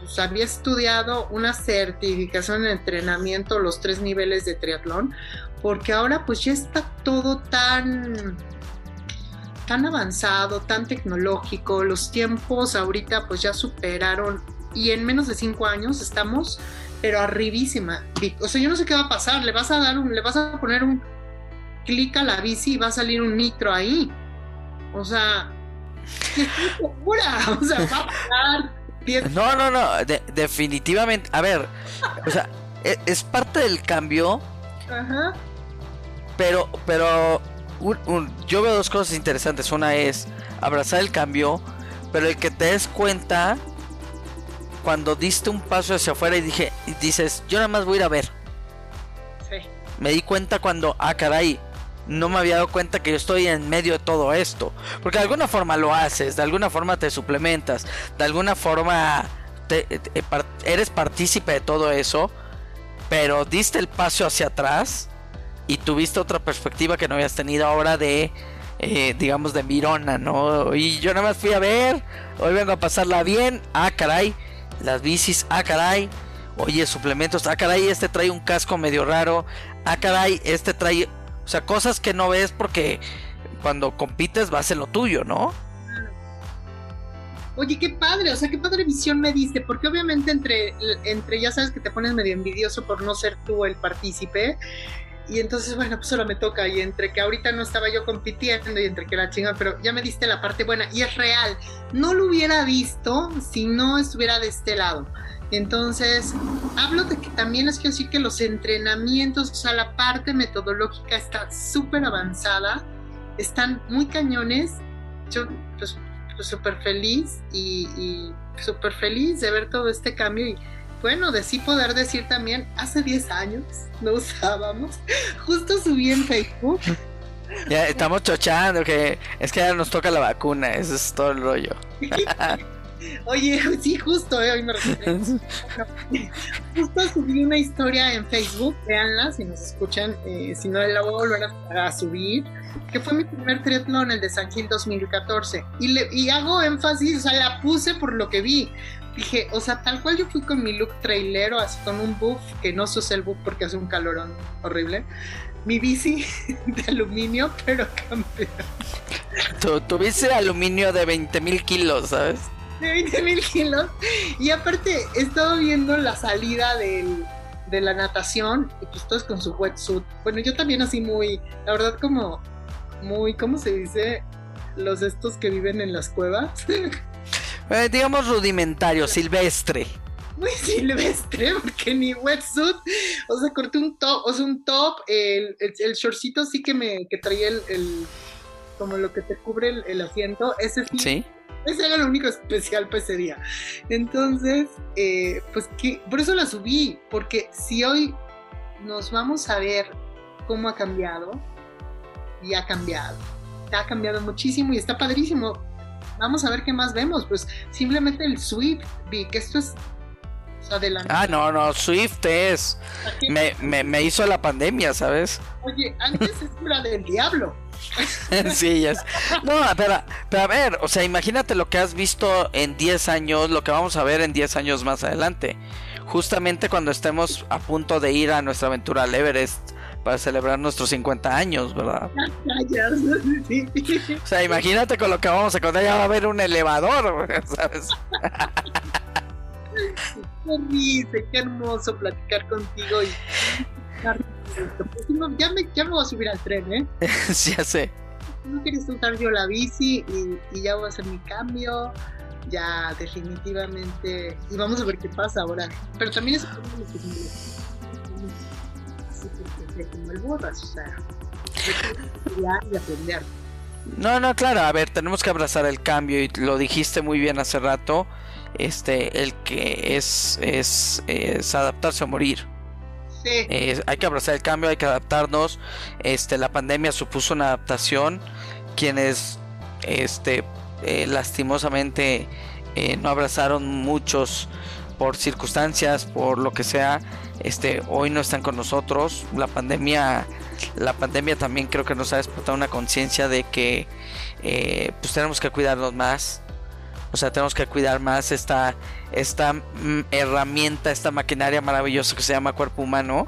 B: pues, había estudiado una certificación en entrenamiento, los tres niveles de triatlón, porque ahora pues ya está todo tan tan avanzado, tan tecnológico, los tiempos ahorita pues ya superaron y en menos de cinco años estamos pero arribísima. O sea, yo no sé qué va a pasar, le vas a dar un, le vas a poner un clic a la bici y va a salir un nitro ahí. O sea, O sea, va a pasar.
A: No, no, no, definitivamente. A ver, o sea, es, es parte del cambio. Ajá. Pero, pero yo veo dos cosas interesantes. Una es abrazar el cambio, pero el que te des cuenta cuando diste un paso hacia afuera y dije, y dices, yo nada más voy a ir a ver. Sí. Me di cuenta cuando, ah, caray, no me había dado cuenta que yo estoy en medio de todo esto. Porque de alguna forma lo haces, de alguna forma te suplementas, de alguna forma eres partícipe de todo eso, pero diste el paso hacia atrás y tuviste otra perspectiva que no habías tenido ahora de, eh, digamos, de Mirona, ¿no? Y yo nada más fui a ver, hoy vengo a pasarla bien, ah, caray, las bicis, ah, caray, oye, suplementos, ah, caray, este trae un casco medio raro, ah, caray, este trae, o sea, cosas que no ves porque cuando compites va a ser lo tuyo, ¿no?
B: Oye, qué padre, o sea, qué padre visión me diste, porque obviamente entre, entre ya sabes que te pones medio envidioso por no ser tú el partícipe, y entonces, bueno, pues solo me toca. Y entre que ahorita no estaba yo compitiendo y entre que la chinga, pero ya me diste la parte buena. Y es real. No lo hubiera visto si no estuviera de este lado. Entonces, hablo de que también es que decir que los entrenamientos, o sea, la parte metodológica está súper avanzada, están muy cañones. Yo, pues, súper pues, feliz y, súper feliz de ver todo este cambio bueno, de sí poder decir también, hace 10 años no usábamos. Justo subí en Facebook.
A: Ya estamos chochando, que es que ya nos toca la vacuna, eso es todo el rollo.
B: Oye, sí, justo, eh, hoy me Justo subí una historia en Facebook, véanla si nos escuchan, eh, si no la voy a volver a, subir, que fue mi primer triatlón, el de San Gil 2014. Y, le, y hago énfasis, o sea, la puse por lo que vi, dije, o sea, tal cual yo fui con mi look trailero, así con un buff, que no se usa el buff porque hace un calorón horrible. Mi bici de aluminio, pero campeón.
A: Tu, tu bici de aluminio de 20 mil kilos, ¿sabes?
B: De 20 mil kilos. Y aparte, he estado viendo la salida del, de la natación, y pues todos con su wetsuit. Bueno, yo también así muy, la verdad como, muy, ¿cómo se dice? Los estos que viven en las cuevas.
A: Eh, digamos rudimentario, silvestre.
B: Muy silvestre, porque ni wetsuit, o sea, corté un top, o sea, un top, el, el, shortcito sí que me que traía el, como lo que te cubre el, asiento, ese sí. Ese era lo único especial para ese día. Entonces, eh, pues que, por eso la subí, porque si hoy nos vamos a ver cómo ha cambiado y ha cambiado. Ha cambiado muchísimo y está padrísimo. Vamos a ver qué más vemos. Pues simplemente el Swift, que esto es adelante.
A: Ah, no, no, Swift es. Me, me, me, hizo la pandemia, ¿sabes?
B: Oye, antes es era del diablo.
A: sí, ya No, pero, pero a ver, o sea, imagínate lo que has visto en 10 años, lo que vamos a ver en 10 años más adelante. Justamente cuando estemos a punto de ir a nuestra aventura al Everest para celebrar nuestros 50 años, ¿verdad? O sea, imagínate con lo que vamos a contar, ya va a haber un elevador, ¿sabes?
B: Qué risa, qué hermoso platicar contigo y ya me, ya me voy a subir al tren, ¿eh?
A: sí, ya sé.
B: No quieres usar yo la bici y, ya voy a hacer mi cambio. Ya, definitivamente. Y vamos a ver qué pasa ahora. Pero también es como el o sea, y aprender.
A: No, no, claro, a ver, tenemos que abrazar el cambio y lo dijiste muy bien hace rato, este, el que es, es, es adaptarse a morir. Eh, hay que abrazar el cambio, hay que adaptarnos. Este, la pandemia supuso una adaptación. Quienes, este, eh, lastimosamente, eh, no abrazaron muchos por circunstancias, por lo que sea. Este, hoy no están con nosotros. La pandemia, la pandemia también creo que nos ha despertado una conciencia de que, pues tenemos que cuidarnos más o sea, tenemos que cuidar más esta, esta mm, herramienta, esta maquinaria maravillosa que se llama cuerpo humano.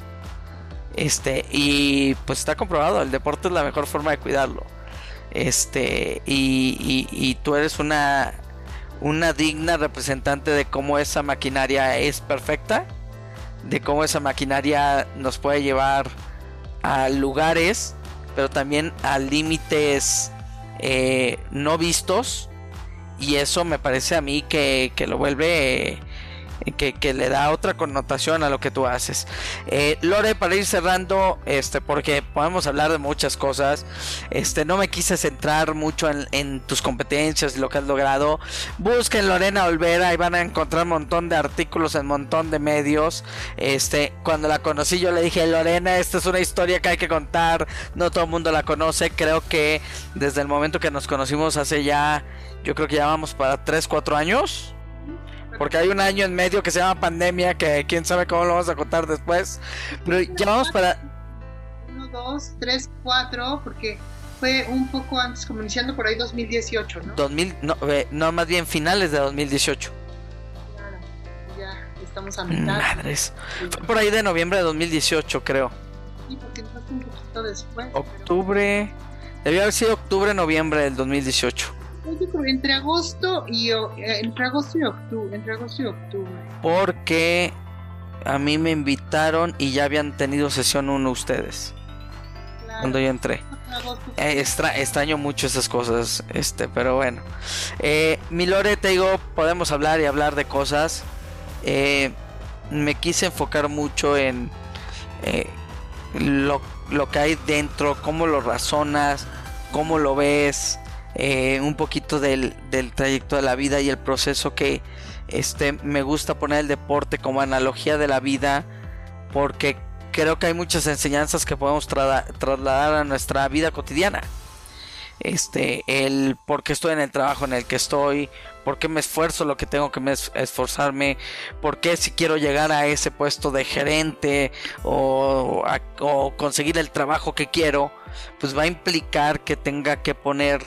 A: Este, y pues está comprobado, el deporte es la mejor forma de cuidarlo. Este, y, y, tú eres una, una digna representante de cómo esa maquinaria es perfecta, de cómo esa maquinaria nos puede llevar a lugares, pero también a límites eh, no vistos. Y eso me parece a mí que, que lo vuelve que, le da otra connotación a lo que tú haces. Eh, Lore, para ir cerrando, este, porque podemos hablar de muchas cosas, este, no me quise centrar mucho en, tus competencias y lo que has logrado. Busquen Lorena Olvera y van a encontrar un montón de artículos en un montón de medios. Este, cuando la conocí yo le dije, Lorena, esta es una historia que hay que contar, no todo el mundo la conoce, creo que desde el momento que nos conocimos hace ya, yo creo que ya vamos para 3, 4 años porque hay un año en medio que se llama pandemia, que quién sabe cómo lo vamos a contar después. Pero ya vamos para...
B: Uno, dos, tres, cuatro, porque fue un poco antes, como iniciando por ahí 2018, ¿no?
A: 2000, no, eh, no más bien finales de 2018.
B: Claro, ya estamos a mitad.
A: Madres. Fue por ahí de noviembre de 2018, creo.
B: Sí, porque fue un poquito después.
A: Octubre. Debió haber sido octubre, noviembre del 2018
B: entre agosto y eh, entre agosto y octubre, entre agosto y octubre.
A: Porque a mí me invitaron y ya habían tenido sesión uno ustedes. Cuando yo entré. Eh, extraño mucho esas cosas, este, pero bueno. Eh, mi Lore, te digo, podemos hablar y hablar de cosas. Eh, me quise enfocar mucho en lo, lo que hay dentro, cómo lo razonas, cómo lo ves, eh, un poquito del, trayecto de la vida y el proceso que este, me gusta poner el deporte como analogía de la vida porque creo que hay muchas enseñanzas que podemos trasladar a nuestra vida cotidiana. Este, el por qué estoy en el trabajo en el que estoy, por qué me esfuerzo lo que tengo que esforzarme, por qué si quiero llegar a ese puesto de gerente o, o conseguir el trabajo que quiero, pues va a implicar que tenga que poner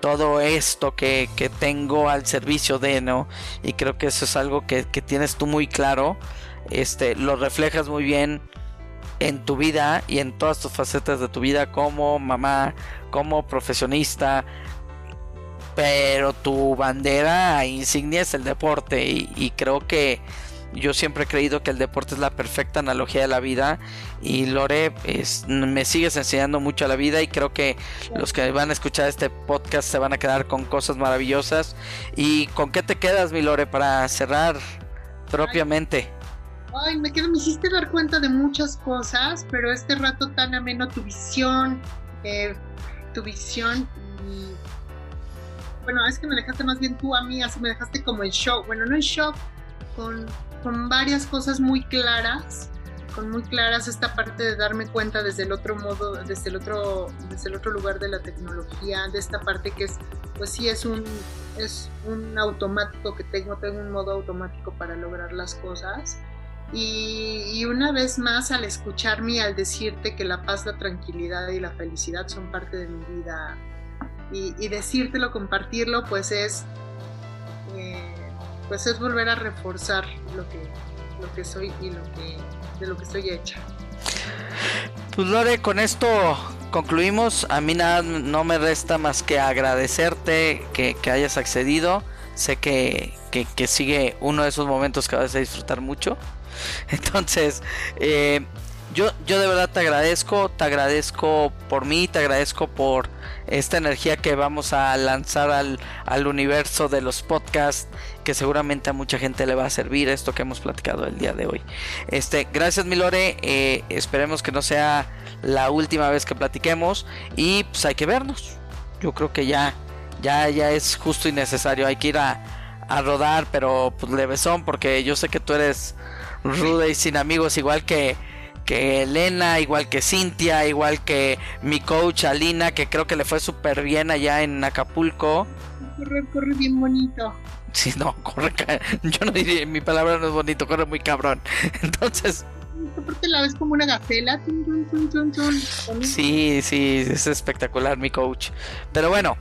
A: todo esto que, tengo al servicio de, ¿no? Y creo que eso es algo que, tienes tú muy claro, este, lo reflejas muy bien en tu vida y en todas tus facetas de tu vida como mamá, como profesionista, pero tu bandera insignia es el deporte y creo que yo siempre he creído que el deporte es la perfecta analogía de la vida y Lore, me sigues enseñando mucho a la vida y creo que los que van a escuchar este podcast se van a quedar con cosas maravillosas. ¿Y con qué te quedas, mi Lore, para cerrar propiamente?
B: Ay, me quedo, me hiciste dar cuenta de muchas cosas, pero este rato tan ameno, tu visión, eh, tu visión bueno, es que me dejaste más bien tú a mí, así me dejaste como en shock, bueno, no en shock, con con varias cosas muy claras con muy claras esta parte de darme cuenta desde el otro modo, desde el otro, desde el otro lugar de la tecnología, de esta parte que es, pues sí es un, es un automático que tengo, tengo un modo automático para lograr las cosas. Y, una vez más al escucharme y al decirte que la paz, la tranquilidad y la felicidad son parte de mi vida y, y decírtelo, compartirlo, pues es, eh, pues es volver a reforzar lo que, lo que soy y lo que, de lo que estoy hecha.
A: Pues Lore, con esto concluimos. A mí nada no me resta más que agradecerte que, hayas accedido. Sé que, que, sigue uno de esos momentos que vas a disfrutar mucho. Entonces, eh, yo, yo de verdad te agradezco, te agradezco por mí, te agradezco por esta energía que vamos a lanzar al, al, universo de los podcasts, que seguramente a mucha gente le va a servir esto que hemos platicado el día de hoy. Este, gracias Milore, eh, esperemos que no sea la última vez que platiquemos y pues hay que vernos. Yo creo que ya, ya, ya es justo y necesario, hay que ir a, a rodar, pero pues levesón, porque yo sé que tú eres ruda y sin amigos, igual que, que Elena, igual que Cintia, igual que mi coach Alina, que creo que le fue súper bien allá en Acapulco.
B: Corre, corre bien bonito.
A: Sí, no, corre, yo no diría, mi palabra no es bonito, corre muy cabrón. Entonces...
B: Aparte la ves como una gacela.
A: Sí, sí, es espectacular mi coach. Pero bueno,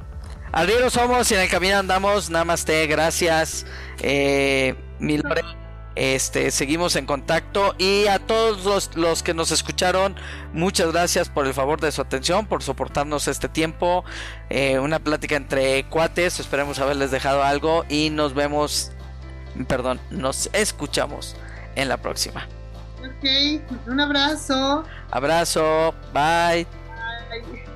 A: al río somos y en el camino andamos. Namaste, gracias. Eh, mi Lore. Este, seguimos en contacto y a todos los, los, que nos escucharon, muchas gracias por el favor de su atención, por soportarnos este tiempo. Eh, una plática entre cuates, esperemos haberles dejado algo y nos vemos, perdón, nos escuchamos en la próxima.
B: Ok, un abrazo.
A: Abrazo, bye.
B: Bye.